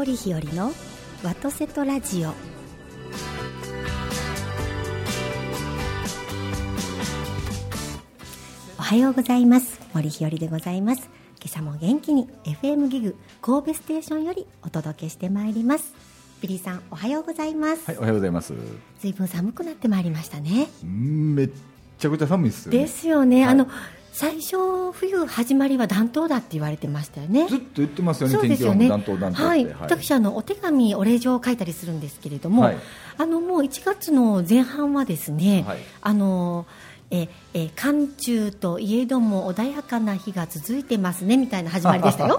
森日和のワトセトラジオ。おはようございます。森日和でございます。今朝も元気に FM ギグ神戸ステーションよりお届けしてまいります。ビリーさんおはようございます。はい、おはようございます。ずいぶん寒くなってまいりましたね。うんめっちゃくちゃ寒いですよ、ね。ですよね、はい。あの最初冬始まりは暖冬だって言われてましたよねずっと言ってますよね、そう天気予報ですよね。も暖冬暖冬はい。私あのお手紙お礼状を書いたりするんですけれども、はいあのもう1月の前半はですね、はいあのええ寒中といえども穏やかな日が続いてますねみたいな始まりでしたよ。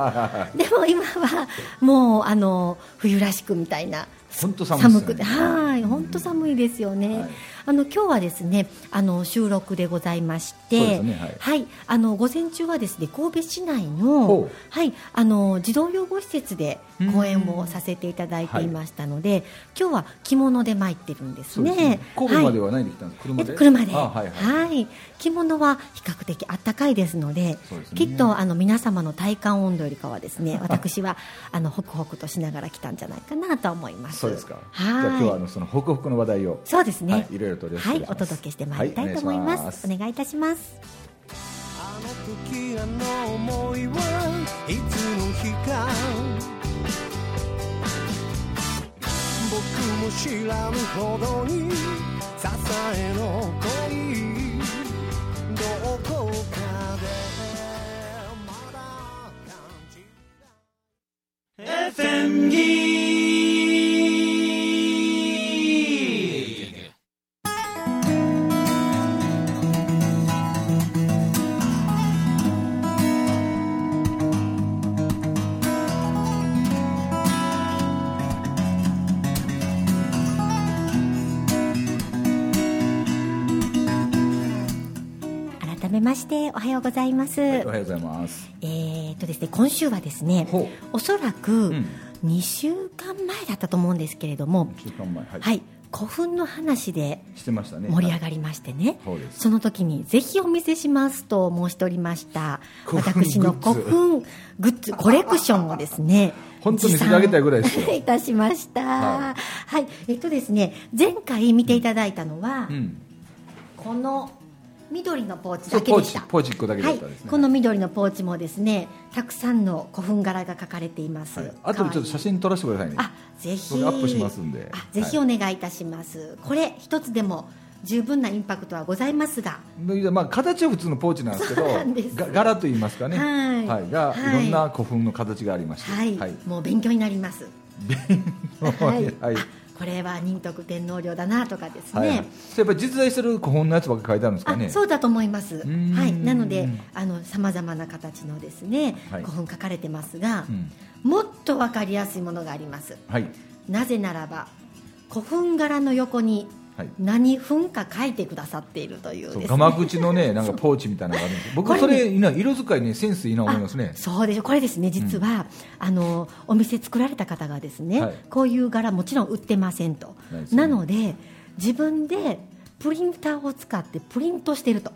でも今はもうあの冬らしくみたいな。本当寒くて、はい、本当寒いですよね。はいあの今日はですね、あの収録でございまして、ですねはいあの午前中はですね神戸市内ほのうはいあの児童養護施設で講演をさせていただいていましたので、今日は着物で参ってるんですねすね。。神戸までははないで来たんです。車いで？車で、あはいはい。はい着物は比較的あったかいですのでねきっとあの皆様の体感温度よりかはですね 私はあのホクホクとしながら来たんじゃないかなと思いますそうですか。はいじゃあ今日はあのそのホクホクの話題を。そうですね、はいいろいろとよろしくおはい願いします。お届けしてまいりたいと思います,、はいお願いいたします。あの時あの想いはいつの日か。僕も知らぬほどに支えの恋どこかでまだ感じた FM ギます、はいおはようございます。えーっとですね今週はですねおそらくん。2週間前だったと思うんですけれども、一週間前はい。はい古墳の話で。盛り上がりましてね、そうですその時にぜひお見せしますと申しておりました私の古墳グッズコレクションをですね 本当見せてあげたいぐらいですよ。いたしました。は、はい。えっとですね前回見ていただいたのは、うん。この緑のポーチだけでした。ポーチ一個だけだはいったですね。この緑のポーチもですねたくさんの古墳柄が描かれています、はい。あとでちょっと写真撮らせてくださいね。あぜひ。僕アップしますんで。あぜひお願いいたします、これ一つでも十分なインパクトはございますが。でまあ、形は普通のポーチなんですけど柄といいますかね、はい。が、はい。い、ろんな古墳の形がありまして、はい、はい。もう勉強になります。はい、はい。あこれは仁徳天皇陵だなとかですね、はい。やっぱり実在する古墳のやつばっか書いてあるんですかね。あそうだと思います、ん。はい、なのでさまざまな形のですね、はい。古墳書かれてますが、うん。もっと分かりやすいものがあります。はい。なぜならば古墳柄の横にはい何墳か書いてくださっているというですね。ガマ口のね なんかポーチみたいなのがあるんです。僕それい色使いねセンスいいな思いますね。あそうでしょこれですね実は、あのお店作られた方がですね、はい。こういう柄もちろん売ってませんと。なので自分でプリンターを使ってプリントしてると、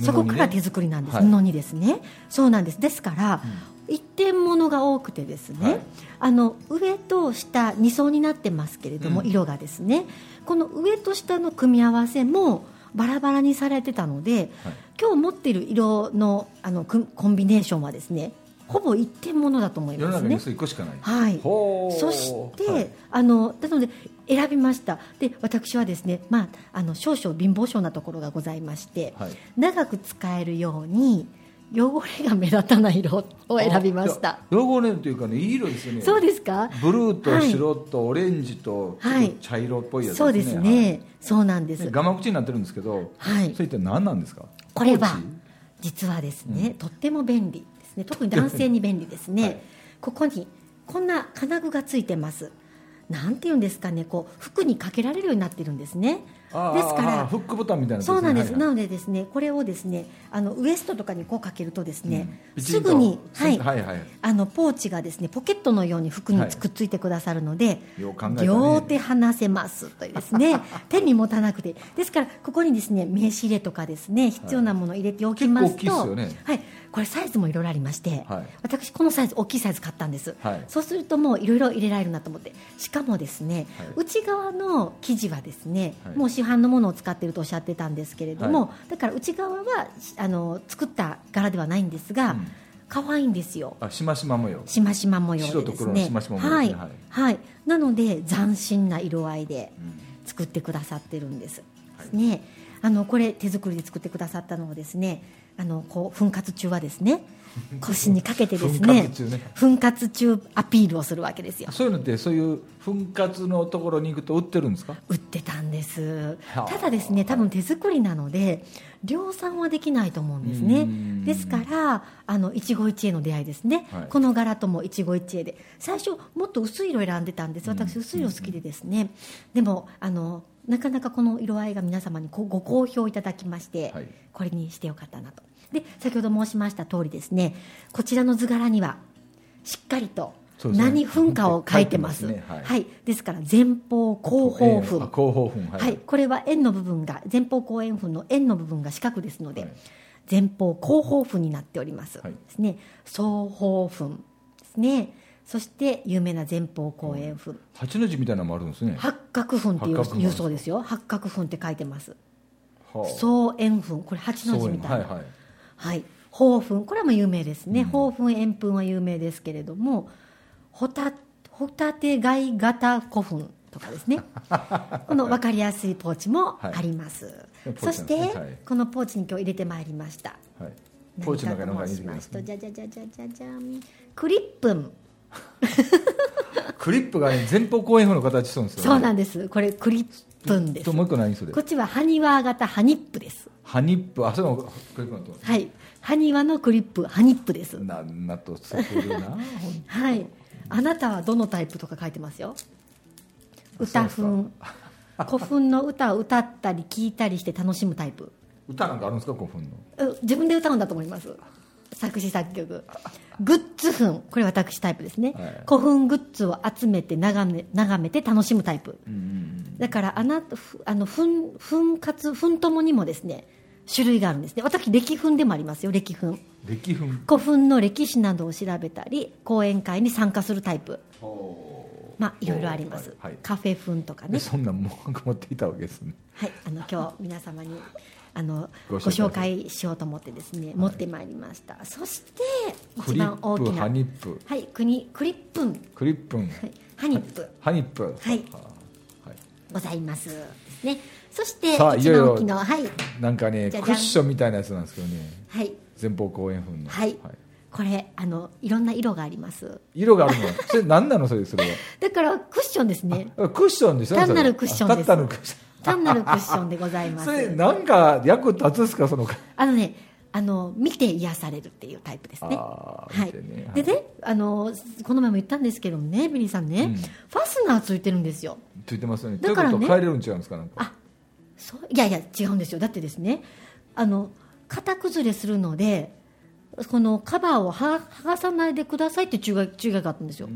そこから手作りなんです、はい。布にですね。そうなんです。ですから、一点物が多くてですね、はい。あの上と下2層になってますけれども、うん。色がですねこの上と下の組み合わせもバラバラにされてたので、はい。今日持っている色のあのくコンビネーションはですねほぼ一点物だと思いますね。世の中に。それ1個しかない。はい、そして、はい。あのなので選びました。で私はですね、まあ、あの少々貧乏症なところがございまして、はい。長く使えるように汚れが目立たない色を選びました。汚れというかねいい色ですよね。そうですか？ブルーと白とオレンジと茶色っぽいやつそうですね、そうなんです、はいガマ口になってるんですけど、はい。それって何なんですか？これは実はですね、とっても便利ですね。特に男性に便利ですね、はい。ここにこんな金具がついてます。なんていうんですかねこう服にかけられるようになってるんですねですからフックボタンみたいなやつそうなんです、はいはい。なのでですねこれをですねあのウエストとかにこうかけるとですね、うん。すぐに、はい。はいはい。あのポーチがですねポケットのように服にはい。くっついてくださるので、よう考えたね。両手離せますというですね 手に持たなくて。ですからここにですね名刺入れとかですね必要なものを入れておきますと、結構大きいね。はい、これサイズもいろいろありまして、はい。私このサイズ大きいサイズ買ったんです、はい。そうするともういろいろ入れられるなと思って。しかもですね、はい。内側の生地はですね、はい。もう市販のものを使っているとおっしゃってたんですけれども、はだから内側はあの作った柄ではないんですが、うん。可愛いんですよ。あしましま模様。しましま模様で白とねしましま模様はい。はい。はい、なので斬新な色合いでうん。作ってくださってるんです、ですね。あのこれ手作りで作ってくださったのはですねあのこう奮活中はですね 腰にかけてですね奮活中ね。中アピールをするわけですよ。そういうのってそういう奮活のところに行くと売ってるんですか？売ってたんです。はあ。ただですね多分手作りなので量産はできないと思うんですね。うん。ですからあの一期一会の出会いですね、はい。この柄とも一期一会で。最初もっと薄い色選んでたんです。私薄い色好きでですね、でもあのなかなかこの色合いが皆様にごご好評いただきまして、はい。これにしてよかったなと。で先ほど申しました通りですねこちらの図柄にはしっかりと何分かを書いてます。はい。はい、ですから前方後方分、えーあ後方分ははい、これは円の部分が前方後円墳の円の部分が四角ですので、はい。前方後方墳になっております、はい。ですね。双方墳ですねそして有名な前方後円墳、八の字みたいなのもあるんですね。八角墳っていうそうですよ。八角墳って書いてます。はあ。双円墳。これ八の字みたいな。はいはい。はい、宝墳。これも有名ですね、宝墳円墳は有名ですけれどもホタホタテ貝型古墳とかですね。この分かりやすいポーチもあります、はいそして、はい。このポーチに今日入れてまいりました。はい。ポーチの中に入れてますね。じゃじゃじゃじゃじゃじゃん。クリップン クリップがね前方後円墳の形してるんですよね。そうなんです。これクリップンです。ともう一個何それこっちは埴輪型ハニップです。ハニップあそれもクリップなんとはい。埴輪のクリップハニップです。なんなと作るなはい。あなたはどのタイプとか書いてますよ？歌そう風。古墳の歌を歌ったり聞いたりして楽しむタイプ。歌なんかあるんですか？古墳の。う自分で歌うんだと思います。作詞作曲。グッズ墳。これ私タイプですね。はい古墳グッズを集めて眺め眺めて楽しむタイプ。うんうんだからあなたふあの墳墳活墳ともにもですね種類があるんですね。私歴墳でもありますよ歴墳。歴墳古墳の歴史などを調べたり講演会に参加するタイプ。まあいろいろあります、はいはいカフェ墳とかねでそんなんもう 持っていたわけですねはいあの今日皆様にあのごご紹紹介しようと思ってですね、持ってまいりました。そして一番大きな。ハニップ。はい国クリップン、クリップン。はい、ハニップ。ハニップ。はい。はい。ございますね。そして一番大きなはい。なんかねクッションみたいなやつなんですけどね。はい。前方後円墳の。はい。これあのいろんな色があります。色があるの？それ何なのそれそれ だからクッションですね。はクッションでしょ？それ単なるクッションです。単なるクッション単なるクッションでございます。それなんか役立つんですかそのあのねあの見て癒されるっていうタイプですね。はい。でねあのこの前も言ったんですけどもねビリーさんね、うん。ファスナーついてるんですよ。ついてますよね。だからねということは変えれるん違うんですかなんか。あそう。いやいや違うんですよ。だってですねあの型崩れするのでこのカバーをは剥がさないでくださいって注意が注意があったんですよ。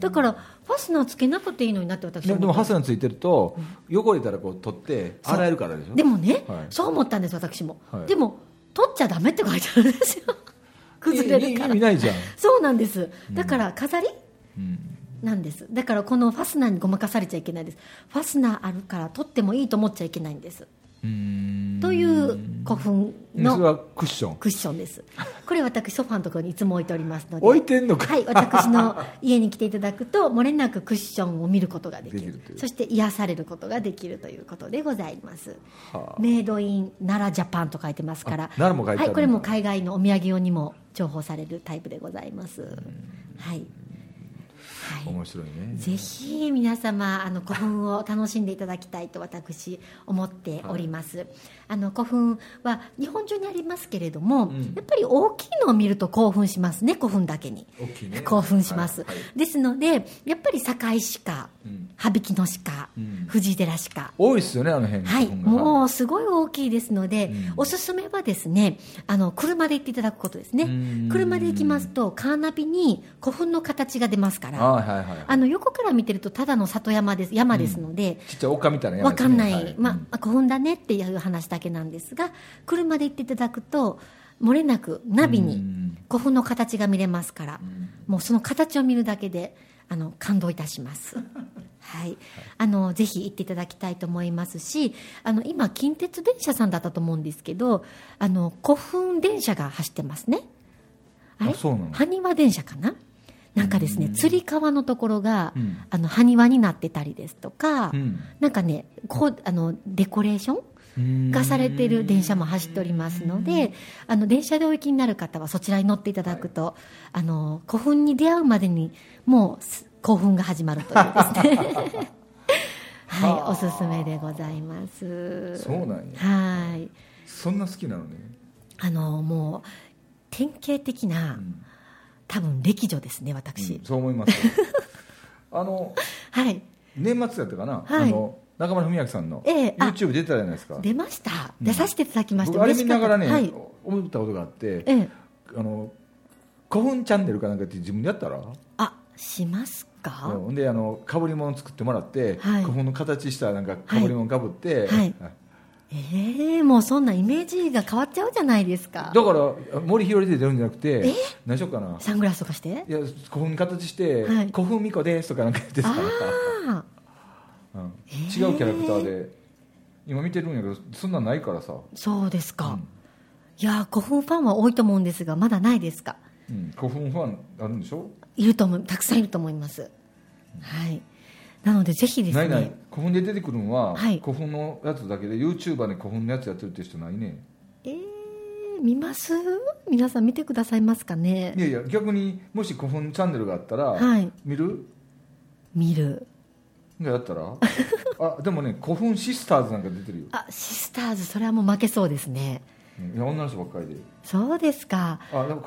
だからファスナーつけなくていいのになって私では。でもハサミついてると汚れたらこう取って洗えるからでしょ？でもね、はい。そう思ったんです私も、はい。でも取っちゃダメって書いてあるんですよ。崩れるか意ら味ないじゃん。そうなんです。だから飾り、うん。なんです。だからこのファスナーにごまかされちゃいけないです。ファスナーあるから取ってもいいと思っちゃいけないんですという古墳のそれはクッション。クッションです。これ私ソファのところにいつも置いておりますので。置いてんのか。はい私の家に来ていただくと 漏れなくクッションを見ることができる。そして癒されることができるということでございます。はあ。メイドイン奈良ジャパンと書いてますから。あ奈良も書いてあるはい、これも海外のお土産用にも重宝されるタイプでございます。はい、はい。面白いね。ぜひ皆様あの古墳を楽しんでいただきたいと私思っております、あの古墳は日本中にありますけれども、うん。やっぱり大きいのを見ると興奮しますね古墳だけに。ね。興奮します、はいはい。ですのでやっぱり堺鹿うん。羽曳の鹿、うん。藤井寺鹿。多いっすよねあの辺はい、もうすごい大きいですので、うん。おすすめはですねあの車で行っていただくことですね。うん。車で行きますとカーナビに古墳の形が出ますから。あはいはいはい。あの横から見てるとただの里山です山ですので、ちっちゃい丘みたいな山わかんない、ですねまあ、古墳だねっていう話だけなんですが車で行っていただくと漏れなくナビにうん。古墳の形が見れますから、もうその形を見るだけであの感動いたします。はい、あのぜひ行っていただきたいと思いますしあの今近鉄電車さんだったと思うんですけどあの古墳電車が走ってますね。あれ？埴輪電車かな？なんかですねつり革のところが、うん。あの埴輪になってたりですとか、うん。なんかねこうあのデコレーションがされている電車も走っておりますので、あの電車でお行きになる方はそちらに乗っていただくと、あの古墳に出会うまでにもうす興奮が始まるというで。す ね。はい、おすすめでございます。そうなんや。はい、そんな好きなのね。あのもう典型的な、ん。多分歴女ですね、私。うんそう思いますよ。あの はい、年末やったかな、はい。あの中村文明さんの YouTube 出たじゃないですか。出ました。うん。出させていただきました。僕あれ見ながらね、思ったことがあってええ、あの古墳チャンネルかなんかって自分でやったら？あ、しますか？ほん。であのかぶり物作ってもらって、はい。古墳の形したなんかかぶり物かぶって、はい。ええもうそんなイメージが変わっちゃうじゃないですか。だから森ひよりで出るんじゃなくて何しようかな？サングラスとかして？いや古墳形して、はい。古墳巫女ですとかなんか言ってさ、ああ、うん。えー違うキャラクターで。今見てるんやけどそんなんないからさ、そうですか。うん。いやー、古墳ファンは多いと思うんですが、まだないですか。うん、古墳ファンあるんでしょ？いると思う、たくさんいると思います。はい。なので、ぜひですないない。ね。古墳で出てくるのは、はい。古墳のやつだけで YouTuber で古墳のやつやってるって人ないね。えー、見ます？皆さん見てくださいますかね？いやいや逆にもし古墳チャンネルがあったら、はい。見る？見る。がやったら？あでもね古墳シスターズなんか出てるよ、あ、シスターズ、それはもう負けそうですね。うんいや女の人ばっかりでそうですか。あでも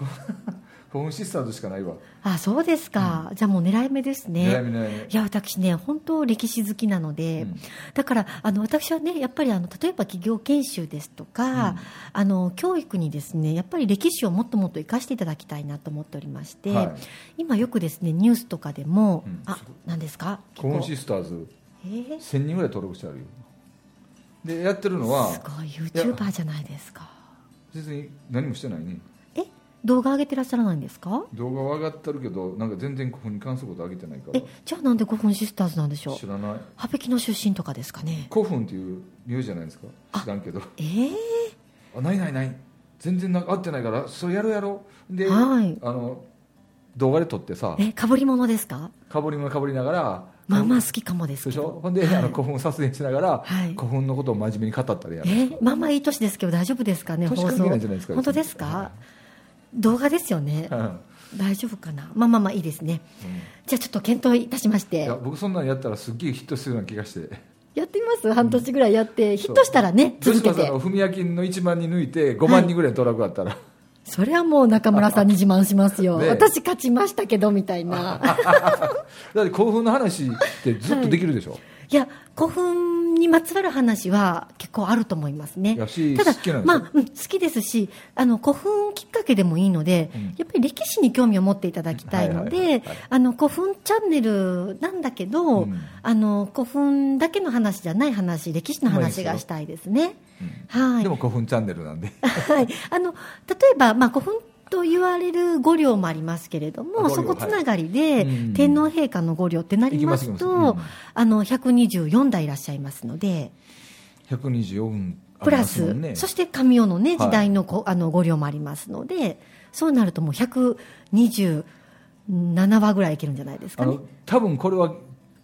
古古墳シスターズしかないわ、あ、そうですか。じゃあもう狙い目ですね。狙い目狙い目。いや私ね、本当、歴史好きなので、うん。だからあの私はね、やっぱりあの例えば企業研修ですとか、うん。あの教育にですねやっぱり歴史をもっともっと生かしていただきたいなと思っておりまして、はい。今よくですねニュースとかでも、うん。あなんですか？古墳結構。シスターズ。えー？1000人ぐらい登録してあるよ。でやってるのはすごい。YouTuber じゃないですか。別に何もしてないね。え動画上げてらっしゃらないんですか？動画は上がってるけどなんか全然古墳に関すること上げてないから。えじゃあなんで古墳シスターズなんでしょう？知らない。羽曳の出身とかですかね。古墳っていう言うじゃないですか？知らんけど。えー、あないないない。全然な合ってないからそれやろうやろ。うで、はい。あの動画で撮ってさ。えかぶり物ですか？かぶりもかぶりながら。まあまあ好きかもですけど。でしょ？ほんで、はい。あの古墳撮影しながら、はい。古墳のことを真面目に語ったりやる。えまあまあいい年ですけど大丈夫ですかね年関係ないじゃないですか本当ですか？動画ですよね。うん。大丈夫かな？まあまあまあいいですね。じゃあちょっと検討いたしましいてや僕そんなんやったらすっげえヒットするような気がして。やってみます？半年ぐらいやってヒットしたらね続けて。文明金の1万人抜いて5万人ぐらい登録あったら、それはもう中村さんに自慢しますよ。ね私勝ちましたけどみたいな。だって興奮の話ってずっとできるでしょ、いや古墳にまつわる話は結構あると思いますね。ただ好きなんですよ。まあ、うん好きですしあの古墳きっかけでもいいので、うん。やっぱり歴史に興味を持っていただきたいのではいあの古墳チャンネルなんだけど、うん。あの古墳だけの話じゃない話歴史の話がしたいですね。はい。でも古墳チャンネルなんで。はい、あの例えば、まあ、古墳と言われる御陵もありますけれども、そこつながりで、天皇陛下の御陵ってなりますと、ます行きますあの124代いらっしゃいますので、124あプラス、そして神代の、ね、はい。時代のこ、あの御陵もありますので、そうなるともう127話ぐらいいけるんじゃないですかね。多分これは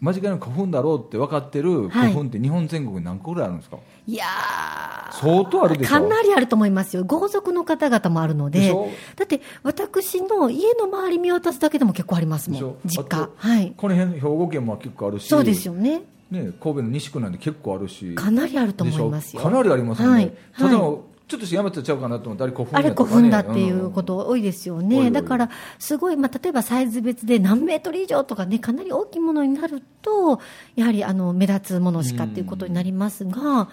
間違いなく古墳だろうって分かってる古墳って日本全国に何個ぐらいあるんですか、いやー相当あるでしょ？かなりあると思いますよ、豪族の方々もあるので。だって私の家の周り見渡すだけでも結構ありますもん、実家。はい、この辺兵庫県も結構あるし。そうですよね、ね、神戸の西区なんで結構あるし。かなりあると思いますよ。かなりありますよね、はい。ただ、はいちょっと山手ちゃうかなと思ったらあれ古墳あれ古墳だっていうこと多いですよね、多い多いだからすごい、まあ、例えばサイズ別で何メートル以上とかね、かなり大きいものになると、やはりあの目立つものしかっていうことになりますが、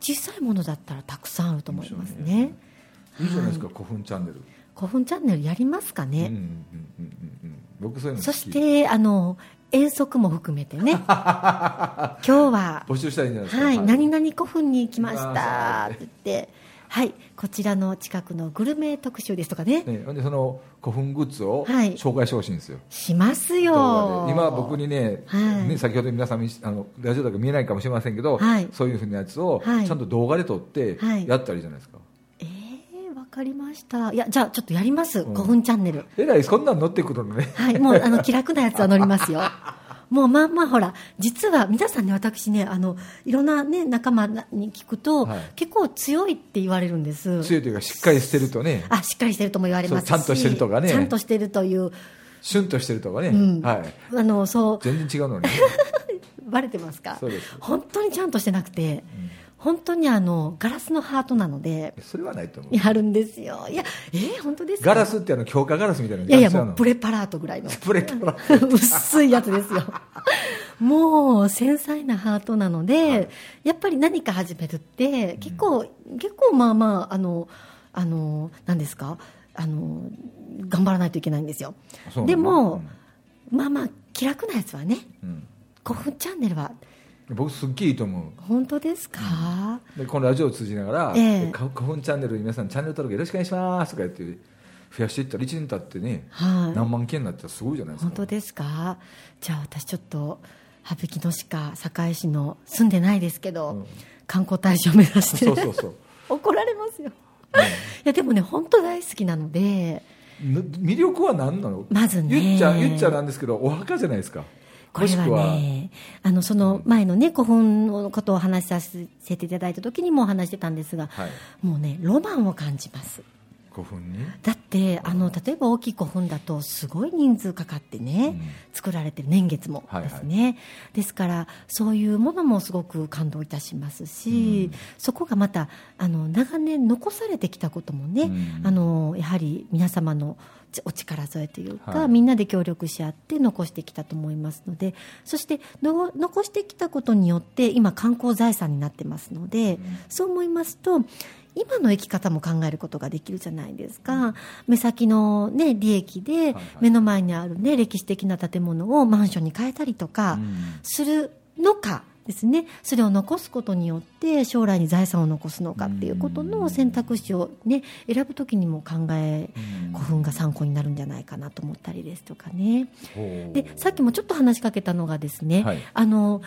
小さいものだったらたくさんあると思いますね。いいじゃないですか、古墳チャンネル、古墳チャンネルやりますかね、そしてあの遠足も含めてね、今日は募集したらいいんじゃないですか。はい、何々古墳に行きましたって言って、はい、こちらの近くのグルメ特集ですとかね、ね、でその古墳グッズをはい。紹介してほしいんですよ、します動よ今僕にね,、はい。ね先ほど皆さん見あのラジオだから見えないかもしれませんけど、はい。そういうふうなやつをはい。ちゃんと動画で撮ってはい。やったらいいじゃないですか、えー、わかりました。いや、じゃあちょっとやります、ん。古墳チャンネル。えらいそんなん乗ってくるのね。はい、もうあの気楽なやつは乗りますよ。もうまあまあほら、実は皆さんね、私ね、あの、いろんなね、仲間に聞くと、はい。結構強いって言われるんです。強いというかしっかりしてるとね。あ、しっかりしてるとも言われますし。ちゃんとしてるとかね。ちゃんとしてるという、シュンとしてるとかね、うん。はい、あの、そう、全然違うのに、バレてますか？そうです。本当にちゃんとしてなくて、本当にあの、ガラスのハートなので、それはないと思う。やるんですよ。いや、えー、本当ですか？ガラスってあの強化ガラスみたいないやいや、もうプレパラートぐらいの。プレパラ 薄いやつですよ。もう繊細なハートなので、やっぱり何か始めるって、結構、結構まあまあ、あの、あの、何ですか？あの、頑張らないといけないんですよ。でも、まあまあ、気楽なやつはね、うん。古墳チャンネルは、僕すっげえいいと思う。本当ですか、でこのラジオを通じながら「ええ。え花粉チャンネルに皆さんチャンネル登録よろしくお願いします」とか言って増やしていったら1年経ってね、はい。何万件になったらすごいじゃないですか。本当ですか？じゃあ私ちょっと、羽曳野市か堺市の住んでないですけど、うん。観光大使を目指して。そうそうそう。怒られますよ、いやでもね本当大好きなので。ぬ魅力は何なの？まずね。言っちゃ言っちゃなんですけどお墓じゃないですかこれはねあのその前のね古墳のことをお話しさせていただいた時にもお話してたんですが、はい。もうねロマンを感じます古墳に？だってあの例えば大きい古墳だとすごい人数かかってね、作られてる年月もですね、ですからそういうものもすごく感動いたしますし、そこがまたあの長年残されてきたこともね、うん。あのやはり皆様のちお力添えというか、はい。みんなで協力し合って残してきたと思いますのでそしての残してきたことによって今観光財産になってますので、そう思いますと今の生き方も考えることができるじゃないですか、目先の、ね、利益ではい目の前にある、ね、歴史的な建物をマンションに変えたりとかうん。するのかですね。それを残すことによって将来に財産を残すのかっていうことの選択肢を、ね、選ぶときにも考えうん。古墳が参考になるんじゃないかなと思ったりですとかね。でさっきもちょっと話しかけたのがですね、はい。あの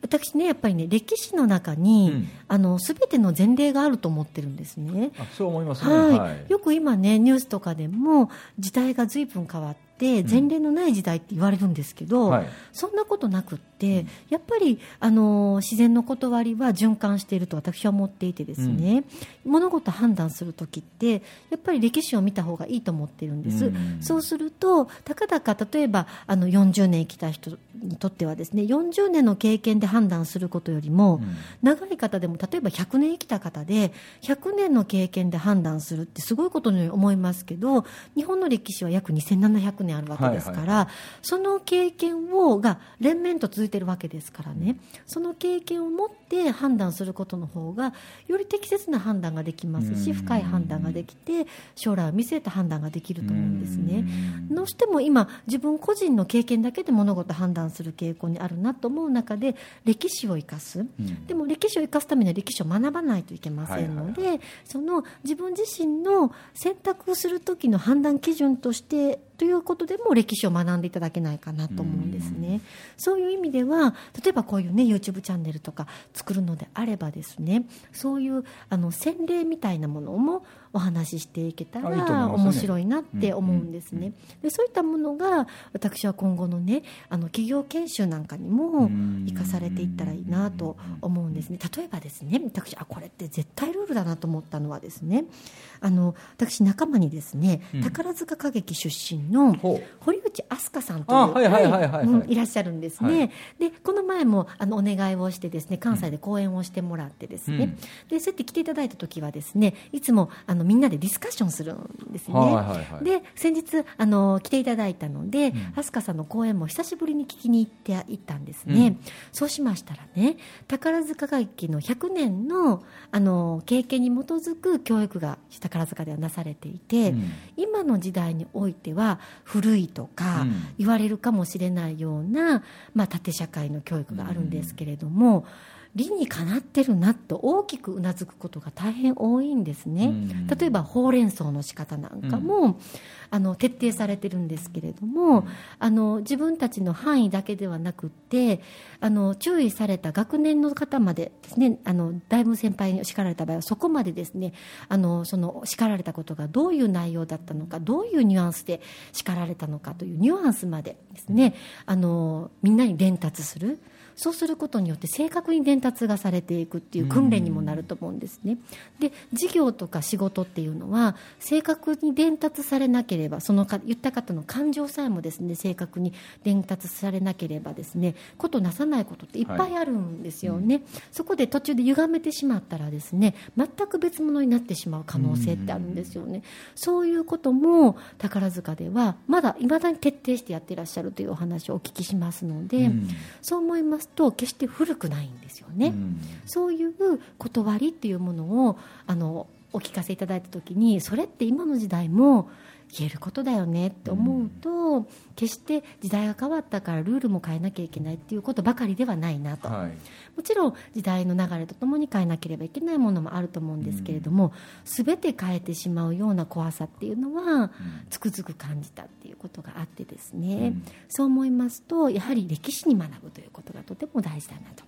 私ねやっぱりね歴史の中に、うん。あの全ての前例があると思ってるんですね。あそう思いますね。はい。はい。よく今ねニュースとかでも時代が随分変わって前例のない時代って言われるんですけど、はい。そんなことなくってやっぱりあの自然の断りは循環していると私は思っていてですね、物事判断する時ってやっぱり歴史を見た方がいいと思ってるんです、うんそうするとたかだか例えばあの40年生きた人にとってはですね40年の経験で判断することよりも、うん。長い方でも例えば100年生きた方で100年の経験で判断するってすごいことのように思いますけど日本の歴史は約2700年あるわけですから、はいはその経験をが連綿と続いているわけですからね、その経験を持って判断することの方がより適切な判断ができますしうん。深い判断ができて将来を見据えた判断ができると思うんですね。うん。どうしても今自分個人の経験だけで物事を判断する傾向にあるなと思う中で歴史を生かす、ん。でも歴史を生かすためには歴史を学ばないといけませんので、その自分自身の選択する時の判断基準としてということでも歴史を学んでいただけないかなと思うんですね。そういう意味では例えばこういうね YouTube チャンネルとか作るのであればですねそういうあの洗礼みたいなものもお話ししていけたら面白いなって思うんですね。でそういったものが私は今後のねあの企業研修なんかにも生かされていったらいいなと思うんですね。例えばですね私あこれって絶対ルールだなと思ったのはですねあの私仲間にですねうん。宝塚歌劇出身の堀内飛鳥さんといういらっしゃるんですね、はい。でこの前もあのお願いをしてですね関西で講演をしてもらってですね、うん。でそうやって来ていただいた時はですねいつもあのみんなでディスカッションするんですね、はいはいはい。で先日あの来ていただいたので、ん。飛鳥さんの講演も久しぶりに聞きに行って行ったんですね、うん。そうしましたらね宝塚歌劇の100年のあの経験に基づく教育が宝塚ではなされていて、うん。今の時代においては古いとかうん。言われるかもしれないような、まあ、縦社会の教育があるんですけれども、理にかなってるなと大きくうなずくことが大変多いんですね、うん。例えばほうれん草の仕方なんかも、あの徹底されてるんですけれども、あの自分たちの範囲だけではなくってあの注意された学年の方までですねあのだいぶ先輩に叱られた場合はそこまでですねあのその叱られたことがどういう内容だったのかどういうニュアンスで叱られたのかというニュアンスまでですねあのみんなに伝達する。そうすることによって正確に伝達がされていくっていう訓練にもなると思うんですね。で事業とか仕事っていうのは正確に伝達されなければそのか言った方の感情さえもですね正確に伝達されなければですねことなさないことっていっぱいあるんですよね、そこで途中で歪めてしまったらですね全く別物になってしまう可能性ってあるんですよね、そういうことも宝塚ではまだいまだに徹底してやっていらっしゃるというお話をお聞きしますので、うん。そう思いますと決して古くないんですよね、うん。そういう断りっていうものをあのお聞かせいただいた時にそれって今の時代も言えることだよねって思うと、決して時代が変わったからルールも変えなきゃいけないっていうことばかりではないなと、はい。もちろん時代の流れとともに変えなければいけないものもあると思うんですけれども、全て変えてしまうような怖さっていうのはつくづく感じたっていうことがあってですね、うん。そう思いますとやはり歴史に学ぶということがとても大事だなと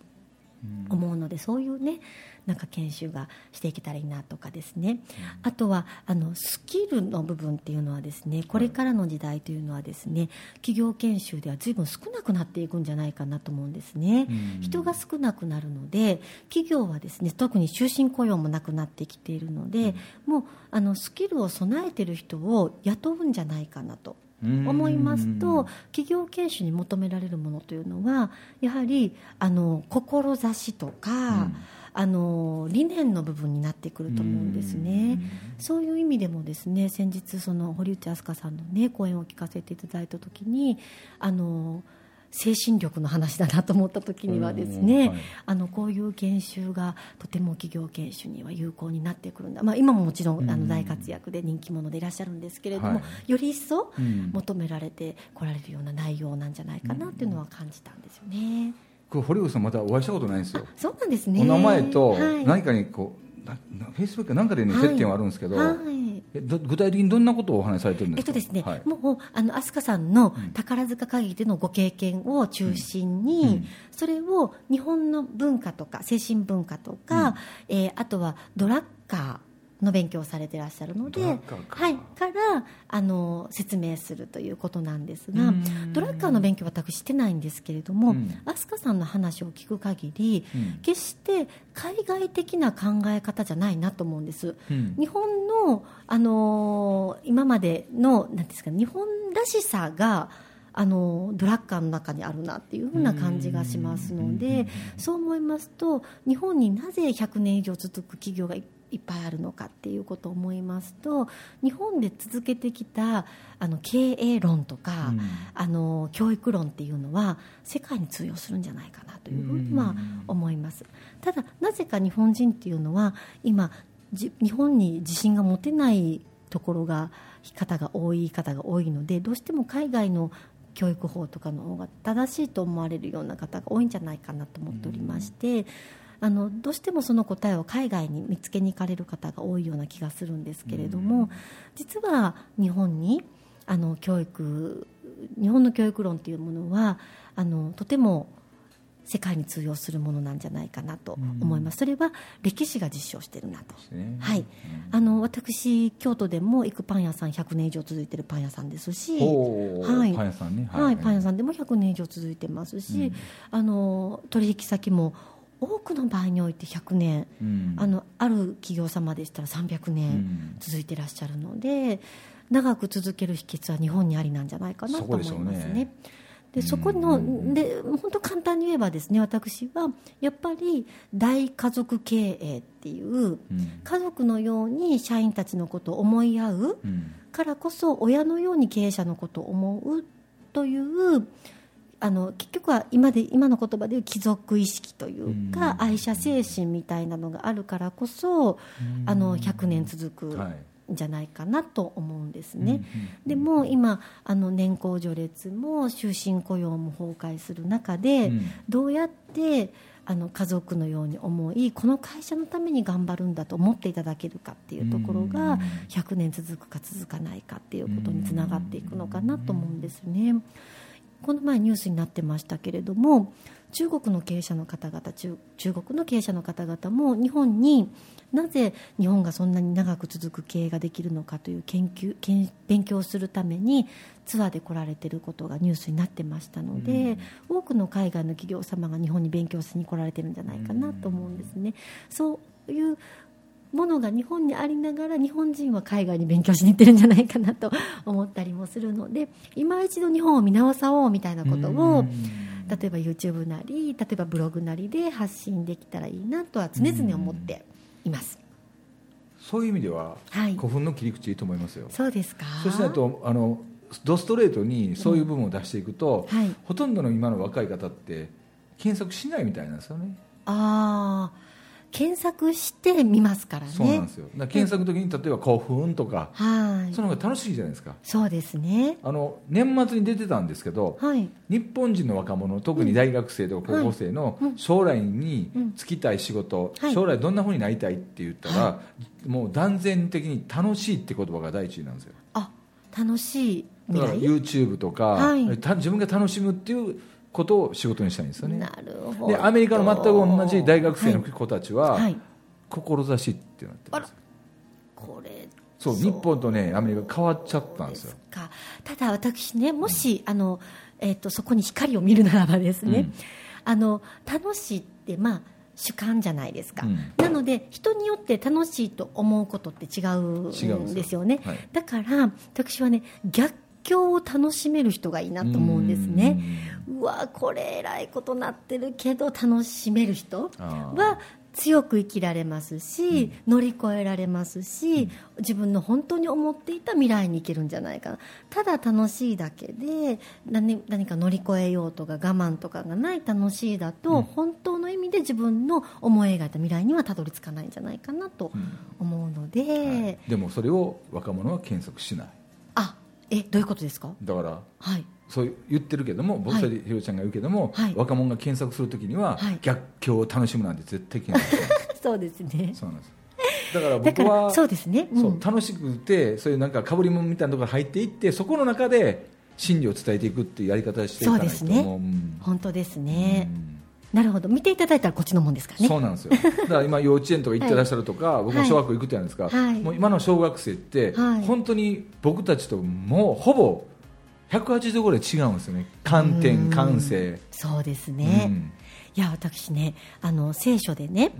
思うのでそういうねなんか研修がしていけたらいいなとかですね、あとはあのスキルの部分っていうのはですねこれからの時代というのはですね企業研修では随分少なくなっていくんじゃないかなと思うんですね、うん。人が少なくなるので企業はですね特に終身雇用もなくなってきているので、もうあのスキルを備えている人を雇うんじゃないかなと思いますと企業研修に求められるものというのはやはりあの志とか、うん。あの理念の部分になってくると思うんですね。そういう意味でもですね先日その堀内飛鳥さんのね講演を聞かせていただいた時にあの精神力の話だなと思った時にはですね、うんはい。あのこういう研修がとても企業研修には有効になってくるんだ、まあ、今ももちろんあの大活躍で人気者でいらっしゃるんですけれども、はより一層うん求められてこられるような内容なんじゃないかなっていうのは感じたんですよね。これ堀口さんまだお会いしたことないんですよ。そうなんですね。お名前とはい。何かにこうななフェイスブックかなんかでねはい。接点はあるんですけど、はい具体的にどんなことをお話しされてるんですか？えっとですね、はい。もうあの飛鳥さんの宝塚歌劇でのご経験を中心に、うん。うんそれを日本の文化とか精神文化とか、えーあとはドラッカーの勉強をされていらっしゃるのではい、からあの説明するということなんですがうん。ドラッカーの勉強は私してないんですけれども、うん。飛鳥さんの話を聞く限り、うん。決して海外的な考え方じゃないなと思うんです。うん。日本の、あのー今までのなんですか日本らしさが、あのードラッカーの中にあるなっていうふうな感じがしますのでそう思いますと日本になぜ100年以上続く企業がいいっぱいあるのかっていうことを思いますと日本で続けてきたあの経営論とか、うん。あの教育論っていうのは世界に通用するんじゃないかなというふうには思います。ただなぜか日本人っていうのは今じ日本に自信が持てないところが方が多い方が多いのでどうしても海外の教育法とかの方が正しいと思われるような方が多いんじゃないかなと思っておりまして、あのどうしてもその答えを海外に見つけに行かれる方が多いような気がするんですけれども、実は日本にあの教育日本の教育論というものはあのとても世界に通用するものなんじゃないかなと思います、それは歴史が実証しているなと。ね。はい、あの私、京都でも行くパン屋さん100年以上続いてるパン屋さんですし、はい。パン屋さんね。はい。パン屋さんんでも100年以上続いてますし、うん。あの取引先も多くの場合において100年、うん。あのある企業様でしたら300う年ん。続いてらっしゃるので、長く続ける秘訣は日本にありなんじゃないかなと思いますね。ね。でそこので本当簡単に言えばですね私はやっぱり大家族経営っていううん。家族のように社員たちのことを思い合ううん。からこそ親のように経営者のことを思うというあの結局は今で今の言葉でいう貴族意識といううん。か愛社精神みたいなのがあるからこそあの100年続くじゃないかなと思うんですね。でも今あの年功序列も終身雇用も崩壊する中で、うん。どうやってあの家族のように思いこの会社のために頑張るんだと思っていただけるかっていうところうん。が100年続くか続かないかっていうことにつながっていくのかなと思うんですね。この前ニュースになってましたけれども中国の経営者の方々中中国の経営者の方々も日本になぜ日本がそんなに長く続く経営ができるのかという研究研勉強をするためにツアーで来られていることがニュースになってましたので、多くの海外の企業様が日本に勉強しに来られてるんじゃないかなと思うんですね。そういうものが日本にありながら日本人は海外に勉強しに行ってるんじゃないかなと思ったりもするので今一度日本を見直そうみたいなことを例えば YouTube なり例えばブログなりで発信できたらいいなとは常々思っています。そういう意味では、はい。古墳の切り口いいと思いますよ。そうですか？そうしないとあのドストレートにそういう部分を出していくと、はい。ほとんどの今の若い方って検索しないみたいなんですよね。ああ検索してみますからね。そうなんですよ。検索の時に例えば古墳とか、はい。その方が楽しいじゃないですか。そうですね。あの年末に出てたんですけど、はい。日本人の若者特に大学生とか高校生のうん。将来にうん。就きたい仕事、はい。将来どんなふうになりたいって言ったら、もう断然的に楽しいって言葉が第一位なんですよ。あ楽しいだから YouTube とか、はい。た自分が楽しむっていうことを仕事にしたいんですよね。なるほど。でアメリカの全く同じ大学生の子たちは、はい。はい志ってなってるんですよこれそう日本とねアメリカ変わっちゃったんですよ。か。ただ私ねもし、あのえっとそこに光を見るならばですね、うん。あの楽しいってまあ主観じゃないですか、うん。なので人によって楽しいと思うことって違うんですよね。はい。だから私はね逆境を楽しめる人がいいなと思うんですね。うわこれえらいことなってるけど楽しめる人は強く生きられますし、乗り越えられますし、自分の本当に思っていた未来に行けるんじゃないかな。ただ楽しいだけで何何か乗り越えようとか我慢とかがない楽しいだと、うん。本当の意味で自分の思い描いた未来にはたどり着かないんじゃないかなとうん。思うので、はい。でもそれを若者は検索しない。あえどういうことですか？だからはい。そう言ってるけども僕はい。それでひろちゃんが言うけども、はい。若者が検索するときには、はい。逆境を楽しむなんて絶対検索しない そうですね。そうなんです。だからだ僕はそうですね、うん。そう楽しくてそういうなんかかぶり物みたいなところに入っていってそこの中で真理を伝えていくっていうやり方をしていかないと。そうですね。うん。本当ですね、うんなるほど。見ていただいたらこっちのもんですからね。そうなんですよ。だから今幼稚園とか行ってらっしゃるとか、僕も小学校行くじゃないですか、はい。もう今の小学生って、はい。本当に僕たちともうほぼ180度ぐらい違うんですよね。観う点ん。感性。そうですね、うん。いや私ねあの聖書でね、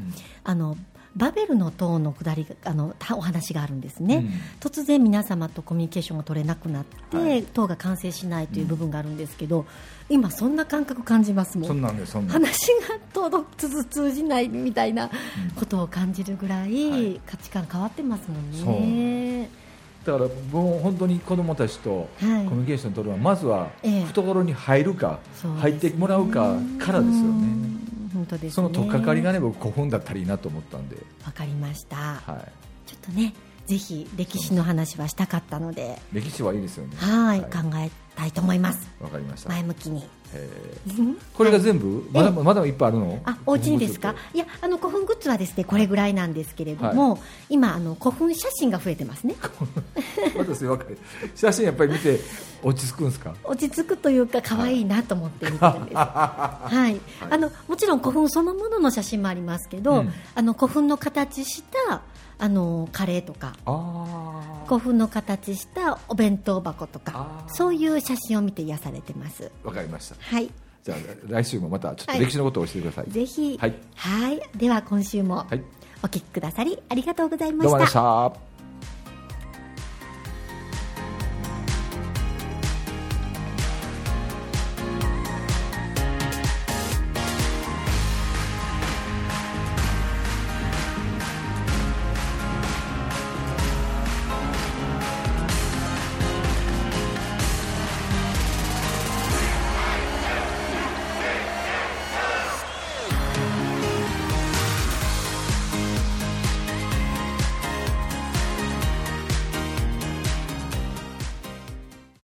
あのバベルの塔の下りがあのたお話があるんですね、うん。突然皆様とコミュニケーションが取れなくなって、はい。塔が完成しないという部分があるんですけど、今そんな感覚感じますもそん話が届く通じないみたいなことを感じるぐらい、はい。価値観変わってますもんね。だからもう本当に子供たちとコはい。ミュニケーション取るのはまずはええ。懐に入るか、入ってもらうかからですようね。ん本当ですね。その取っかかりがね僕古墳だったらいいなと思ったんで、わかりました、はい、ちょっとねぜひ歴史の話はしたかったので。歴史はいいですよね。はい、わ考えたいと思います。かりました。前向きに。えー。これが全部、まだまだいっぱいあるの？あお家にですか？いやあの古墳グッズはですねこれぐらいなんですけれども、今あの古墳写真が増えてますね。写真やっぱり見て落ち着くんですか？落ち着くというか可愛いなと思って見てるんです、はい。あのもちろん古墳そのものの写真もありますけど、うん。あの古墳の形したあのカレーとかあ古墳の形したお弁当箱とかそういう写真を見て癒されてます。あ分かりました。はい。じゃあ来週もまたちょっとはい。歴史のことを教えてください、ぜひ。はい。はい。では今週もはい。お聞きくださりありがとうございました